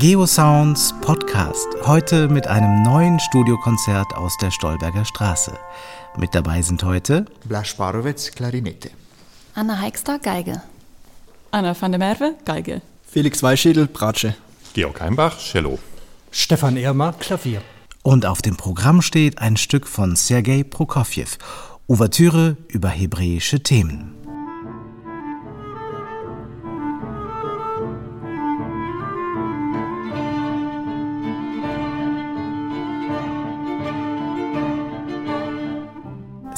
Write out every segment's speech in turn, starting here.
Geosounds Podcast. Heute mit einem neuen Studiokonzert aus der Stolberger Straße. Mit dabei sind heute Blaž Parovec, Klarinette. Anna Heikster, Geige. Anna van der Merwe, Geige. Felix Weischädel, Bratsche. Georg Heimbach, Cello. Stefan Ermer, Klavier. Und auf dem Programm steht ein Stück von Sergei Prokofjew, Ouvertüre über hebräische Themen.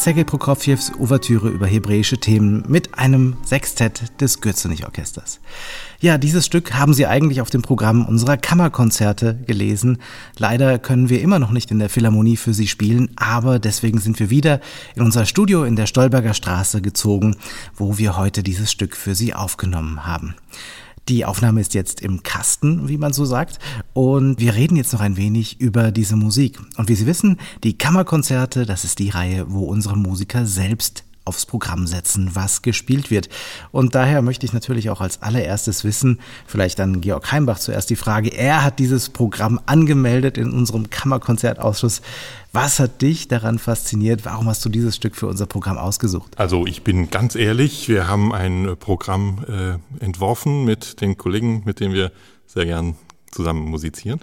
Sergei Prokofjews Ouvertüre über hebräische Themen mit einem Sextett des Gürzenich-Orchesters. Ja, dieses Stück haben Sie eigentlich auf dem Programm unserer Kammerkonzerte gelesen. Leider können wir immer noch nicht in der Philharmonie für Sie spielen, aber deswegen sind wir wieder in unser Studio in der Stolberger Straße gezogen, wo wir heute dieses Stück für Sie aufgenommen haben. Die Aufnahme ist jetzt im Kasten, wie man so sagt. Und wir reden jetzt noch ein wenig über diese Musik. Und wie Sie wissen, die Kammerkonzerte, das ist die Reihe, wo unsere Musiker selbst aufs Programm setzen, was gespielt wird. Und daher möchte ich natürlich auch als allererstes wissen, vielleicht an Georg Heimbach zuerst die Frage, er hat dieses Programm angemeldet in unserem Kammerkonzertausschuss. Was hat dich daran fasziniert? Warum hast du dieses Stück für unser Programm ausgesucht? Also ich bin ganz ehrlich, wir haben ein Programm äh, entworfen mit den Kollegen, mit denen wir sehr gern zusammen musizieren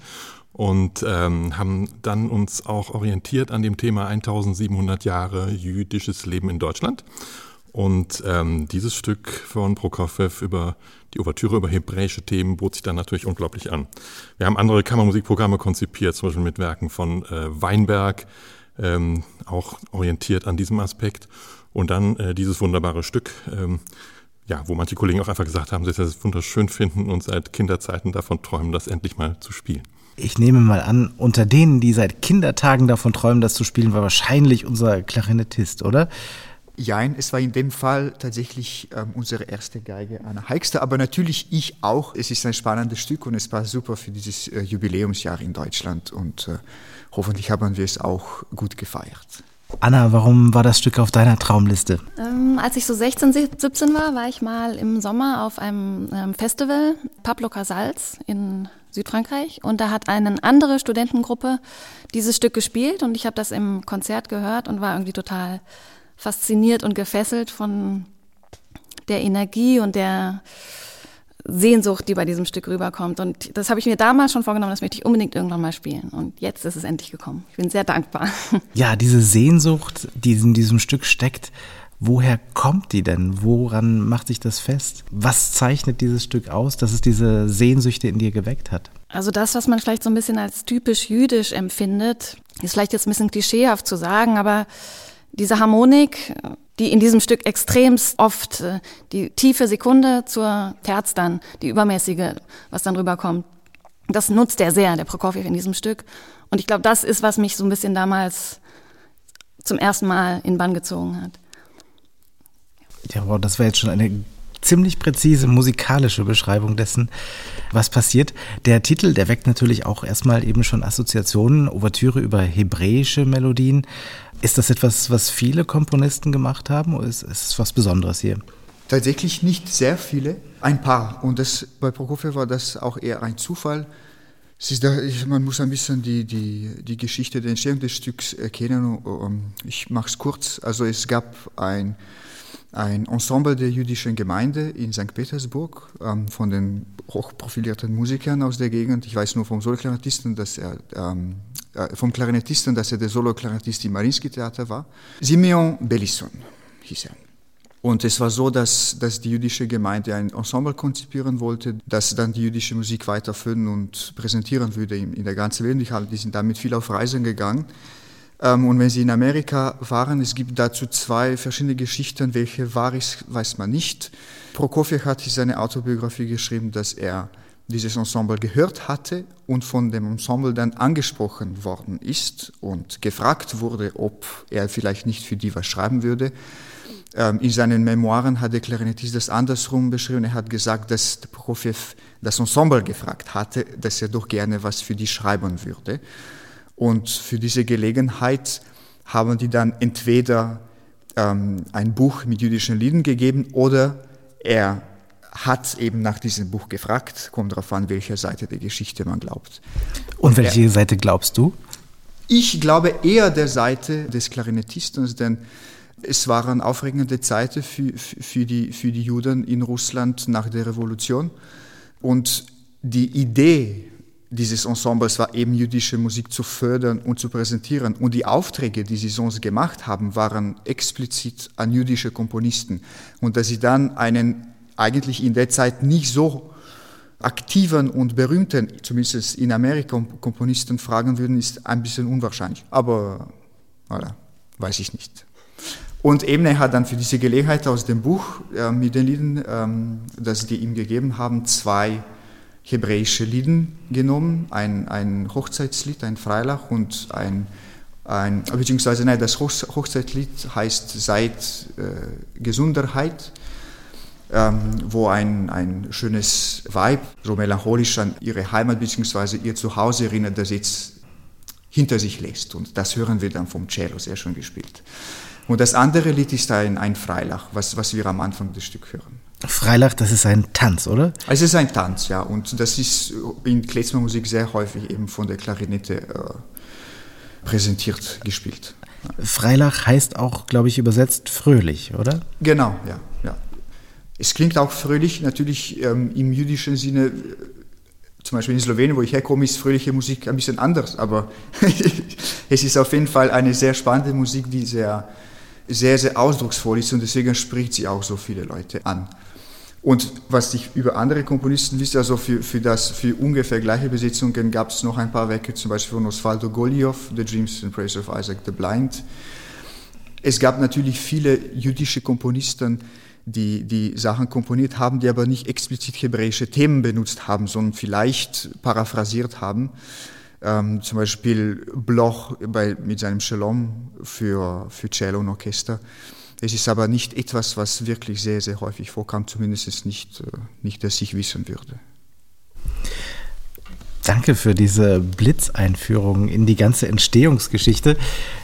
und ähm, haben dann uns auch orientiert an dem Thema 1700 Jahre jüdisches Leben in Deutschland. Und ähm, dieses Stück von Prokofjew über die Ouvertüre über hebräische Themen bot sich dann natürlich unglaublich an. Wir haben andere Kammermusikprogramme konzipiert, zum Beispiel mit Werken von äh, Weinberg, ähm, auch orientiert an diesem Aspekt. Und dann äh, dieses wunderbare Stück, ähm, ja, wo manche Kollegen auch einfach gesagt haben, dass sie das wunderschön finden und seit Kinderzeiten davon träumen, das endlich mal zu spielen ich nehme mal an, unter denen, die seit Kindertagen davon träumen, das zu spielen, war wahrscheinlich unser Klarinettist, oder? Jein, es war in dem Fall tatsächlich ähm, unsere erste Geige, Anna Heikster, aber natürlich ich auch. Es ist ein spannendes Stück und es war super für dieses äh, Jubiläumsjahr in Deutschland und äh, hoffentlich haben wir es auch gut gefeiert. Anna, warum war das Stück auf deiner Traumliste? Ähm, als ich so 16, 17 war, war ich mal im Sommer auf einem ähm, Festival, Pablo Casals in Südfrankreich. Und da hat eine andere Studentengruppe dieses Stück gespielt und ich habe das im Konzert gehört und war irgendwie total fasziniert und gefesselt von der Energie und der Sehnsucht, die bei diesem Stück rüberkommt. Und das habe ich mir damals schon vorgenommen, das möchte ich unbedingt irgendwann mal spielen. Und jetzt ist es endlich gekommen. Ich bin sehr dankbar. Ja, diese Sehnsucht, die in diesem Stück steckt, woher kommt die denn? Woran macht sich das fest? Was zeichnet dieses Stück aus, dass es diese Sehnsüchte in dir geweckt hat? Also das, was man vielleicht so ein bisschen als typisch jüdisch empfindet, ist vielleicht jetzt ein bisschen klischeehaft zu sagen, aber diese Harmonik, die in diesem Stück extremst oft äh, die tiefe Sekunde zur Terz dann, die übermäßige, was dann rüberkommt. Das nutzt er sehr, der Prokofjew in diesem Stück. Und ich glaube, das ist, was mich so ein bisschen damals zum ersten Mal in Bann gezogen hat. Ja, wow, das war jetzt schon eine ziemlich präzise musikalische Beschreibung dessen, was passiert. Der Titel, der weckt natürlich auch erstmal eben schon Assoziationen, Ouvertüre über hebräische Melodien. Ist das etwas, was viele Komponisten gemacht haben oder ist es was Besonderes hier? Tatsächlich nicht sehr viele, ein paar. Und das, bei Prokofjew war das auch eher ein Zufall. Da, man muss ein bisschen die, die, die Geschichte der Entstehung des Stücks erkennen. Ich mache es kurz. Also es gab ein ein Ensemble der jüdischen Gemeinde in St. Petersburg ähm, von den hochprofilierten Musikern aus der Gegend. Ich weiß nur vom Soloklarinettisten, dass er ähm, äh, vom Klarinettisten, dass er der Soloklarinettist im Marinsky Theater war. Simeon Bellisson hieß er. Und es war so, dass, dass die jüdische Gemeinde ein Ensemble konzipieren wollte, das dann die jüdische Musik weiterführen und präsentieren würde in, in der ganzen Welt. Die sind damit viel auf Reisen gegangen. Ähm, und wenn Sie in Amerika waren, es gibt dazu zwei verschiedene Geschichten, welche wahr ist, weiß man nicht. Prokofjew hat in seiner Autobiografie geschrieben, dass er dieses Ensemble gehört hatte und von dem Ensemble dann angesprochen worden ist und gefragt wurde, ob er vielleicht nicht für die was schreiben würde. Ähm, in seinen Memoiren hat der Klarinettist das andersrum beschrieben. Er hat gesagt, dass Prokofjew das Ensemble gefragt hatte, dass er doch gerne was für die schreiben würde. Und für diese Gelegenheit haben die dann entweder ähm, ein Buch mit jüdischen Liedern gegeben oder er hat eben nach diesem Buch gefragt, kommt darauf an, welcher Seite der Geschichte man glaubt. Und welche er, Seite glaubst du? Ich glaube eher der Seite des Klarinettisten, denn es waren aufregende Zeiten für, für, die, für die Juden in Russland nach der Revolution. Und die Idee dieses Ensembles war eben jüdische Musik zu fördern und zu präsentieren. Und die Aufträge, die sie sonst gemacht haben, waren explizit an jüdische Komponisten. Und dass sie dann einen eigentlich in der Zeit nicht so aktiven und berühmten, zumindest in Amerika, Komponisten fragen würden, ist ein bisschen unwahrscheinlich. Aber, voilà, weiß ich nicht. Und Ebner hat dann für diese Gelegenheit aus dem Buch äh, mit den Lieden, ähm, das die ihm gegeben haben, zwei hebräische Lieden genommen, ein, ein Hochzeitslied, ein Freilach und ein, ein beziehungsweise nein, das Hochzeitslied heißt Seit äh, Gesunderheit, ähm, wo ein, ein schönes Weib so melancholisch an ihre Heimat beziehungsweise ihr Zuhause erinnert, das jetzt hinter sich lässt. Und das hören wir dann vom Cello sehr schön gespielt. Und das andere Lied ist ein, ein Freilach, was, was wir am Anfang des Stücks hören. Freilach, das ist ein Tanz, oder? Es ist ein Tanz, ja. Und das ist in Klezmermusik sehr häufig eben von der Klarinette äh, präsentiert, gespielt. Freilach heißt auch, glaube ich, übersetzt fröhlich, oder? Genau, ja. ja. Es klingt auch fröhlich, natürlich ähm, im jüdischen Sinne, äh, zum Beispiel in Slowenien, wo ich herkomme, ist fröhliche Musik ein bisschen anders, aber es ist auf jeden Fall eine sehr spannende Musik, die sehr, sehr, sehr ausdrucksvoll ist und deswegen spricht sie auch so viele Leute an. Und was ich über andere Komponisten wisse, also für, für, das, für ungefähr gleiche Besetzungen gab es noch ein paar Werke, zum Beispiel von Osvaldo Goliow, The Dreams and Praise of Isaac the Blind. Es gab natürlich viele jüdische Komponisten, die, die Sachen komponiert haben, die aber nicht explizit hebräische Themen benutzt haben, sondern vielleicht paraphrasiert haben. Ähm, zum Beispiel Bloch bei, mit seinem Shalom für, für Cello und Orchester. Es ist aber nicht etwas, was wirklich sehr, sehr häufig vorkam, zumindest nicht, äh, nicht dass ich wissen würde. Danke für diese Blitzeinführung in die ganze Entstehungsgeschichte.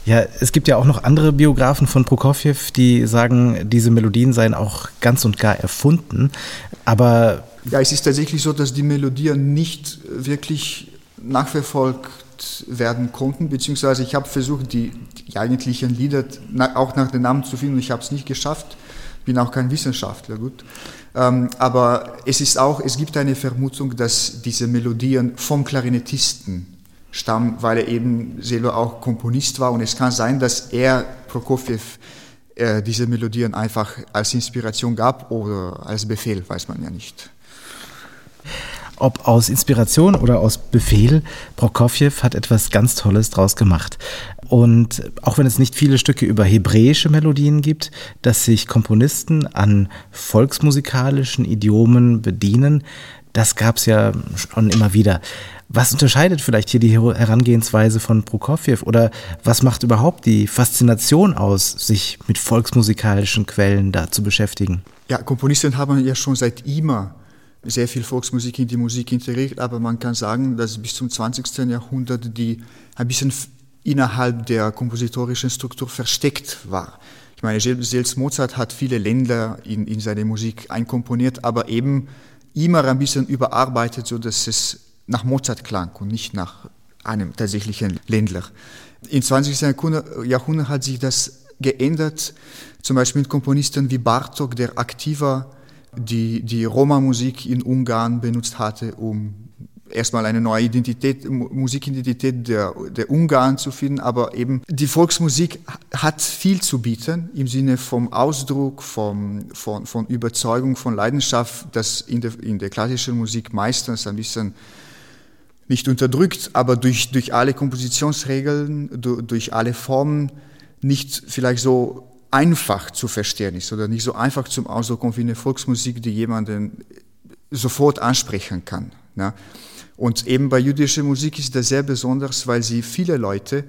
Ja, es gibt ja auch noch andere Biografen von Prokofjew, die sagen, diese Melodien seien auch ganz und gar erfunden. Aber. Ja, es ist tatsächlich so, dass die Melodien nicht wirklich nachverfolgt werden konnten, beziehungsweise ich habe versucht, die, die eigentlichen Lieder auch nach den Namen zu finden. Ich habe es nicht geschafft, bin auch kein Wissenschaftler, gut. Ähm, aber es ist auch, es gibt eine Vermutung, dass diese Melodien vom Klarinettisten stammen, weil er eben selber auch Komponist war und es kann sein, dass er Prokofjew äh, diese Melodien einfach als Inspiration gab oder als Befehl, weiß man ja nicht. Ob aus Inspiration oder aus Befehl, Prokofjew hat etwas ganz Tolles draus gemacht. Und auch wenn es nicht viele Stücke über hebräische Melodien gibt, dass sich Komponisten an volksmusikalischen Idiomen bedienen, das gab es ja schon immer wieder. Was unterscheidet vielleicht hier die Herangehensweise von Prokofjew oder was macht überhaupt die Faszination aus, sich mit volksmusikalischen Quellen da zu beschäftigen? Ja, Komponisten haben ja schon seit immer sehr viel Volksmusik in die Musik integriert, aber man kann sagen, dass bis zum 20. Jahrhundert die ein bisschen innerhalb der kompositorischen Struktur versteckt war. Ich meine, selbst Mozart hat viele Länder in, in seine Musik einkomponiert, aber eben immer ein bisschen überarbeitet, so dass es nach Mozart klang und nicht nach einem tatsächlichen Ländler. Im 20. Jahrhundert hat sich das geändert, zum Beispiel mit Komponisten wie Bartok, der aktiver die, die Roma-Musik in Ungarn benutzt hatte, um erstmal eine neue Identität, Musikidentität der, der Ungarn zu finden, aber eben die Volksmusik hat viel zu bieten im Sinne vom Ausdruck, vom, von, von Überzeugung, von Leidenschaft, das in der, in der klassischen Musik meistens ein bisschen nicht unterdrückt, aber durch, durch alle Kompositionsregeln, durch, durch alle Formen nicht vielleicht so einfach zu verstehen ist oder nicht so einfach zum Ausdruck kommt wie eine Volksmusik, die jemanden sofort ansprechen kann. Ne? Und eben bei jüdischer Musik ist das sehr besonders, weil sie viele Leute,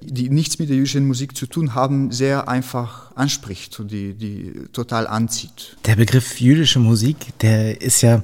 die nichts mit der jüdischen Musik zu tun haben, sehr einfach anspricht und die, die total anzieht. Der Begriff jüdische Musik, der ist ja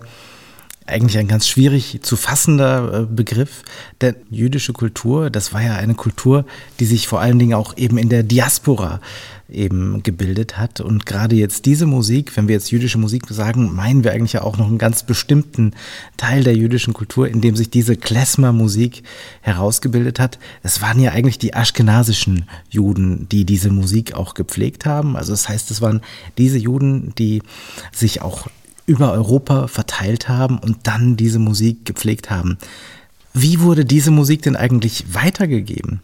eigentlich ein ganz schwierig zu fassender äh, Begriff. Denn jüdische Kultur, das war ja eine Kultur, die sich vor allen Dingen auch eben in der Diaspora eben gebildet hat. Und gerade jetzt diese Musik, wenn wir jetzt jüdische Musik sagen, meinen wir eigentlich ja auch noch einen ganz bestimmten Teil der jüdischen Kultur, in dem sich diese Klezmer-Musik herausgebildet hat. Es waren ja eigentlich die aschkenasischen Juden, die diese Musik auch gepflegt haben. Also das heißt, es waren diese Juden, die sich auch über Europa verteilt haben und dann diese Musik gepflegt haben. Wie wurde diese Musik denn eigentlich weitergegeben?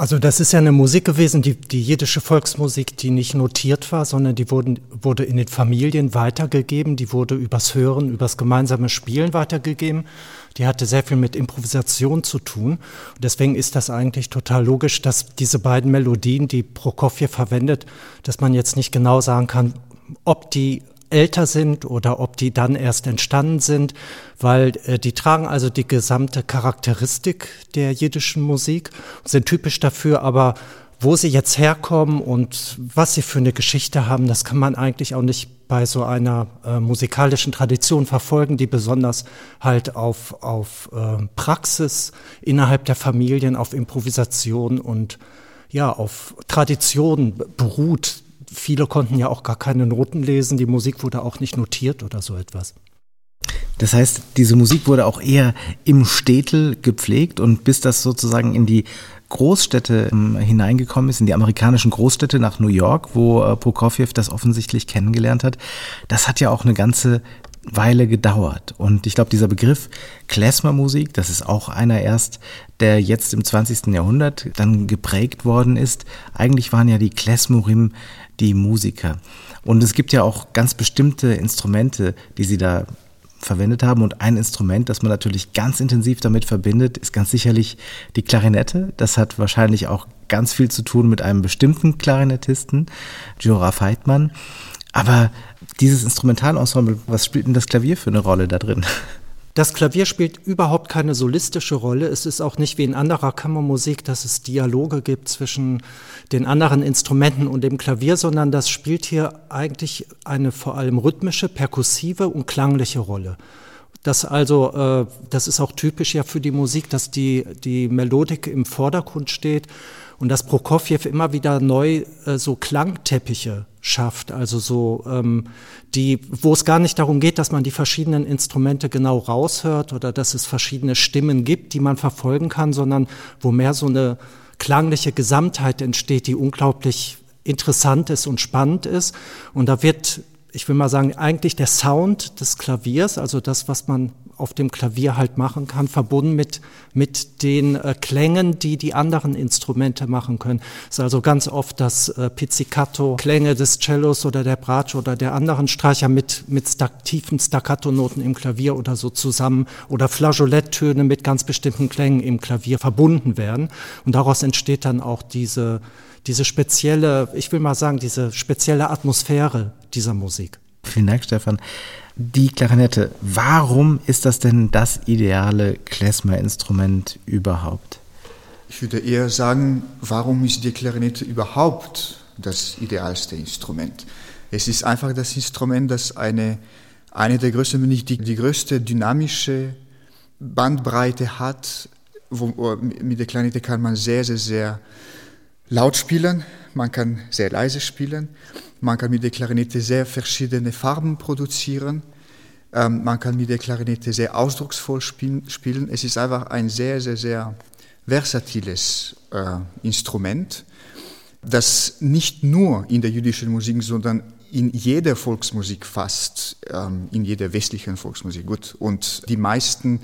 Also das ist ja eine Musik gewesen, die, die jiddische Volksmusik, die nicht notiert war, sondern die wurden, wurde in den Familien weitergegeben, die wurde übers Hören, übers gemeinsame Spielen weitergegeben. Die hatte sehr viel mit Improvisation zu tun. Und deswegen ist das eigentlich total logisch, dass diese beiden Melodien, die Prokofjew verwendet, dass man jetzt nicht genau sagen kann, ob die älter sind oder ob die dann erst entstanden sind, weil äh, die tragen also die gesamte Charakteristik der jiddischen Musik, sind typisch dafür, aber wo sie jetzt herkommen und was sie für eine Geschichte haben, das kann man eigentlich auch nicht bei so einer äh, musikalischen Tradition verfolgen, die besonders halt auf, auf äh, Praxis innerhalb der Familien, auf Improvisation und ja, auf Tradition beruht, viele konnten ja auch gar keine Noten lesen, die Musik wurde auch nicht notiert oder so etwas. Das heißt, diese Musik wurde auch eher im Städtel gepflegt und bis das sozusagen in die Großstädte ähm, hineingekommen ist, in die amerikanischen Großstädte nach New York, wo äh, Prokofjew das offensichtlich kennengelernt hat, das hat ja auch eine ganze Weile gedauert. Und ich glaube, dieser Begriff Klezmer-Musik, das ist auch einer erst, der jetzt im 20. Jahrhundert dann geprägt worden ist. Eigentlich waren ja die Klezmorim die Musiker. Und es gibt ja auch ganz bestimmte Instrumente, die sie da verwendet haben. Und ein Instrument, das man natürlich ganz intensiv damit verbindet, ist ganz sicherlich die Klarinette. Das hat wahrscheinlich auch ganz viel zu tun mit einem bestimmten Klarinettisten, Jora Feitmann. Aber dieses Instrumentalensemble, was spielt denn das Klavier für eine Rolle da drin? Das Klavier spielt überhaupt keine solistische Rolle. Es ist auch nicht wie in anderer Kammermusik, dass es Dialoge gibt zwischen den anderen Instrumenten und dem Klavier, sondern das spielt hier eigentlich eine vor allem rhythmische, perkussive und klangliche Rolle. Das also, äh, das ist auch typisch ja für die Musik, dass die, die Melodik im Vordergrund steht und dass Prokofjew immer wieder neu äh, so Klangteppiche schafft, also so ähm, die, wo es gar nicht darum geht, dass man die verschiedenen Instrumente genau raushört oder dass es verschiedene Stimmen gibt, die man verfolgen kann, sondern wo mehr so eine klangliche Gesamtheit entsteht, die unglaublich interessant ist und spannend ist. Und da wird, ich will mal sagen, eigentlich der Sound des Klaviers, also das, was man auf dem Klavier halt machen kann, verbunden mit, mit den äh, Klängen, die die anderen Instrumente machen können. Es ist also ganz oft das äh, Pizzicato, Klänge des Cellos oder der Bratsche oder der anderen Streicher mit, mit stack, tiefen Staccato-Noten im Klavier oder so zusammen oder Flageoletttöne mit ganz bestimmten Klängen im Klavier verbunden werden. Und daraus entsteht dann auch diese, diese spezielle, ich will mal sagen, diese spezielle Atmosphäre dieser Musik. Vielen Dank, Stefan. Die Klarinette, warum ist das denn das ideale Klezmer-Instrument überhaupt? Ich würde eher sagen, warum ist die Klarinette überhaupt das idealste Instrument? Es ist einfach das Instrument, das eine, eine der größten, wenn nicht die, die größte dynamische Bandbreite hat. Wo, mit der Klarinette kann man sehr, sehr, sehr laut spielen, man kann sehr leise spielen. Man kann mit der Klarinette sehr verschiedene Farben produzieren. Ähm, man kann mit der Klarinette sehr ausdrucksvoll spielen. Es ist einfach ein sehr, sehr, sehr versatiles äh, Instrument, das nicht nur in der jüdischen Musik, sondern in jeder Volksmusik fast, ähm, in jeder westlichen Volksmusik. Gut. Und die meisten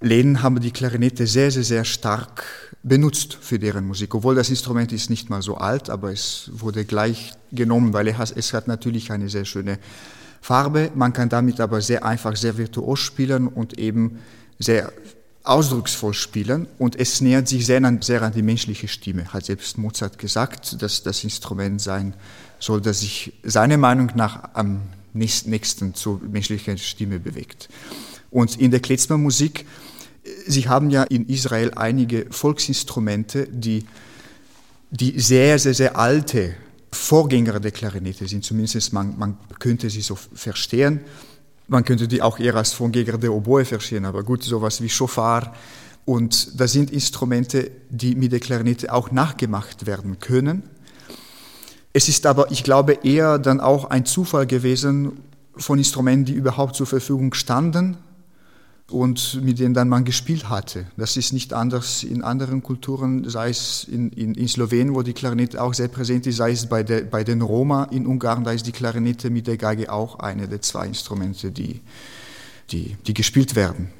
Läden haben die Klarinette sehr, sehr, sehr stark benutzt für deren Musik, obwohl das Instrument ist nicht mal so alt, aber es wurde gleich genommen, weil es hat natürlich eine sehr schöne Farbe. Man kann damit aber sehr einfach, sehr virtuos spielen und eben sehr ausdrucksvoll spielen und es nähert sich sehr an, sehr an die menschliche Stimme. Hat selbst Mozart gesagt, dass das Instrument sein soll, das sich seiner Meinung nach am nächsten zur menschlichen Stimme bewegt. Und in der Klezmer-Musik Sie haben ja in Israel einige Volksinstrumente, die, die sehr, sehr, sehr alte Vorgänger der Klarinette sind, zumindest man, man könnte sie so verstehen. Man könnte die auch eher als Vorgänger der Oboe verstehen, aber gut, sowas wie Schofar. Und das sind Instrumente, die mit der Klarinette auch nachgemacht werden können. Es ist aber, ich glaube, eher dann auch ein Zufall gewesen von Instrumenten, die überhaupt zur Verfügung standen und mit denen dann man gespielt hatte. Das ist nicht anders in anderen Kulturen, sei es in, in, in Slowenien, wo die Klarinette auch sehr präsent ist, sei es bei, der, bei den Roma in Ungarn, da ist die Klarinette mit der Geige auch eine der zwei Instrumente, die, die, die gespielt werden.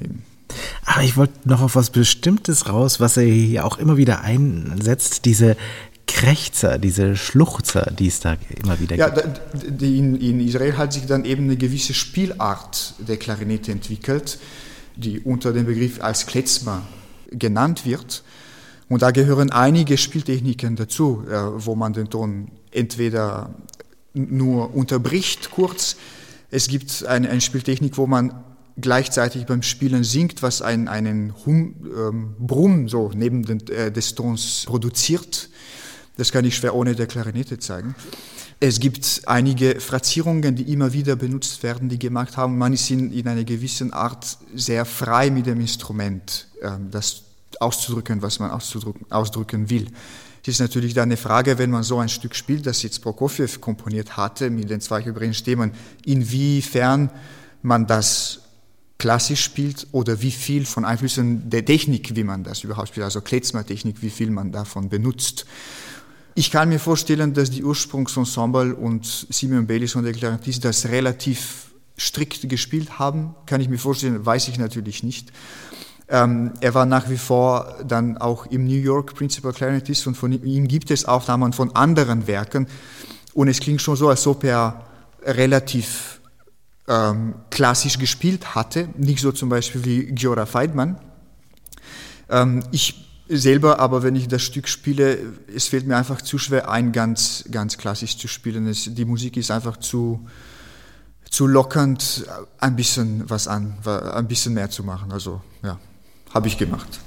Aber ich wollte noch auf was Bestimmtes raus, was er hier auch immer wieder einsetzt, diese Krächzer, diese Schluchzer, die es da immer wieder gibt. Ja, in, in Israel hat sich dann eben eine gewisse Spielart der Klarinette entwickelt die unter dem Begriff als Klezmer genannt wird. Und da gehören einige Spieltechniken dazu, äh, wo man den Ton entweder nur unterbricht kurz. Es gibt eine, eine Spieltechnik, wo man gleichzeitig beim Spielen singt, was einen, einen hum, ähm, Brumm so neben den, äh, des Tons produziert. Das kann ich schwer ohne der Klarinette zeigen. Es gibt einige Frazierungen, die immer wieder benutzt werden, die gemacht haben. Man ist in, in einer gewissen Art sehr frei mit dem Instrument, ähm, das auszudrücken, was man auszudrücken, ausdrücken will. Es ist natürlich dann eine Frage, wenn man so ein Stück spielt, das jetzt Prokofiev komponiert hatte, mit den zwei hybriden Stimmen, inwiefern man das klassisch spielt oder wie viel von Einflüssen der Technik, wie man das überhaupt spielt, also Klezmer-Technik, wie viel man davon benutzt. Ich kann mir vorstellen, dass die Ursprungsensemble und Simeon Baylis und der Clarinettist das relativ strikt gespielt haben. Kann ich mir vorstellen, weiß ich natürlich nicht. Ähm, er war nach wie vor dann auch im New York Principal Clarinettist und von ihm gibt es Aufnahmen von anderen Werken. Und es klingt schon so, als ob er relativ ähm, klassisch gespielt hatte. Nicht so zum Beispiel wie Giora Feidmann. Ähm, ich selber, aber wenn ich das Stück spiele, es fällt mir einfach zu schwer ein, ganz, ganz klassisch zu spielen. Es, die Musik ist einfach zu, zu lockernd, ein bisschen was an, ein bisschen mehr zu machen. Also, ja, habe ich gemacht.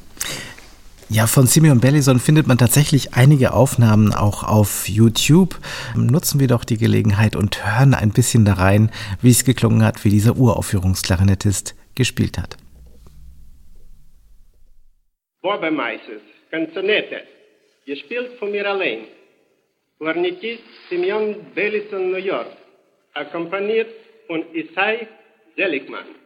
Ja, von Simeon Bellison findet man tatsächlich einige Aufnahmen auch auf YouTube. Nutzen wir doch die Gelegenheit und hören ein bisschen da rein, wie es geklungen hat, wie dieser Uraufführungsklarinettist gespielt hat. Bobemeises, Canzonette, gespielt von mir allein. Kornettist Simeon Bellison, New York, akkompaniert von Isai Seligman.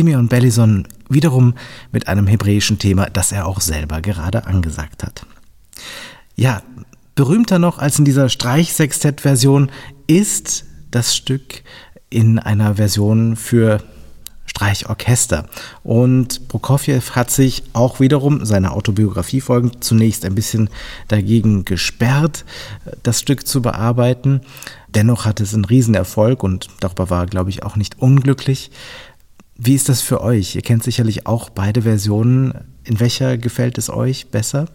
Simeon Bellison wiederum mit einem hebräischen Thema, das er auch selber gerade angesagt hat. Ja, berühmter noch als in dieser Streichsextett-Version ist das Stück in einer Version für Streichorchester. Und Prokofjew hat sich auch wiederum seiner Autobiografie folgend zunächst ein bisschen dagegen gesperrt, das Stück zu bearbeiten. Dennoch hatte es einen Riesenerfolg und darüber war glaube ich, auch nicht unglücklich. Wie ist das für euch? Ihr kennt sicherlich auch beide Versionen. In welcher gefällt es euch besser?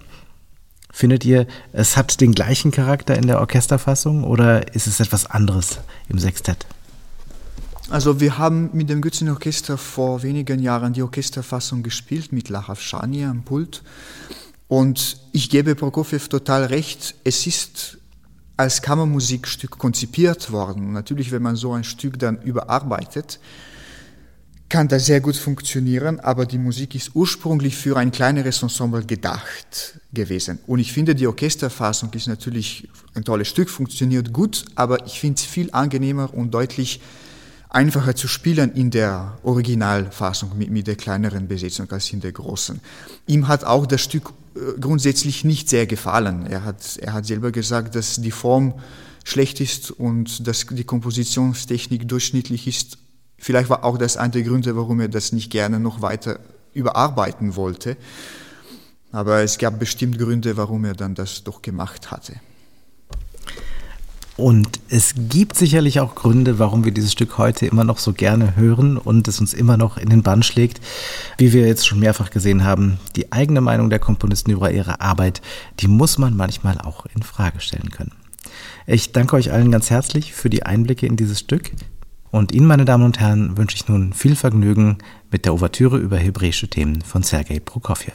Findet ihr, es hat den gleichen Charakter in der Orchesterfassung oder ist es etwas anderes im Sextett? Also wir haben mit dem Götzin Orchester vor wenigen Jahren die Orchesterfassung gespielt mit Lachav Shani am Pult. Und ich gebe Prokofjew total recht, es ist als Kammermusikstück konzipiert worden. natürlich, wenn man so ein Stück dann überarbeitet, kann das sehr gut funktionieren, aber die Musik ist ursprünglich für ein kleineres Ensemble gedacht gewesen. Und ich finde, die Orchesterfassung ist natürlich ein tolles Stück, funktioniert gut, aber ich finde es viel angenehmer und deutlich einfacher zu spielen in der Originalfassung mit, mit der kleineren Besetzung als in der großen. Ihm hat auch das Stück äh, grundsätzlich nicht sehr gefallen. Er hat, er hat selber gesagt, dass die Form schlecht ist und dass die Kompositionstechnik durchschnittlich ist. Vielleicht war auch das einer der Gründe, warum er das nicht gerne noch weiter überarbeiten wollte. Aber es gab bestimmt Gründe, warum er dann das doch gemacht hatte. Und es gibt sicherlich auch Gründe, warum wir dieses Stück heute immer noch so gerne hören und es uns immer noch in den Bann schlägt. Wie wir jetzt schon mehrfach gesehen haben, die eigene Meinung der Komponisten über ihre Arbeit, die muss man manchmal auch in Frage stellen können. Ich danke euch allen ganz herzlich für die Einblicke in dieses Stück. Und Ihnen, meine Damen und Herren, wünsche ich nun viel Vergnügen mit der Ouvertüre über hebräische Themen von Sergei Prokofjew.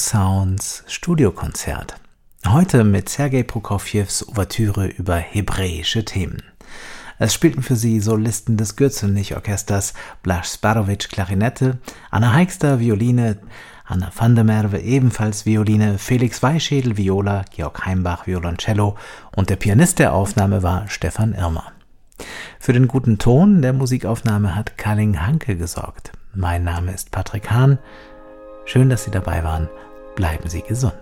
Sounds Studiokonzert. Heute mit Sergei Prokofjews Ouvertüre über hebräische Themen. Es spielten für sie Solisten des Gürzenich-Orchesters Blaž Sparovic Klarinette, Anna Heikster Violine, Anna van der Merwe ebenfalls Violine, Felix Weischädel Viola, Georg Heimbach Violoncello und der Pianist der Aufnahme war Stefan Irmer. Für den guten Ton der Musikaufnahme hat Kalling Hanke gesorgt. Mein Name ist Patrick Hahn. Schön, dass Sie dabei waren bleiben Sie gesund.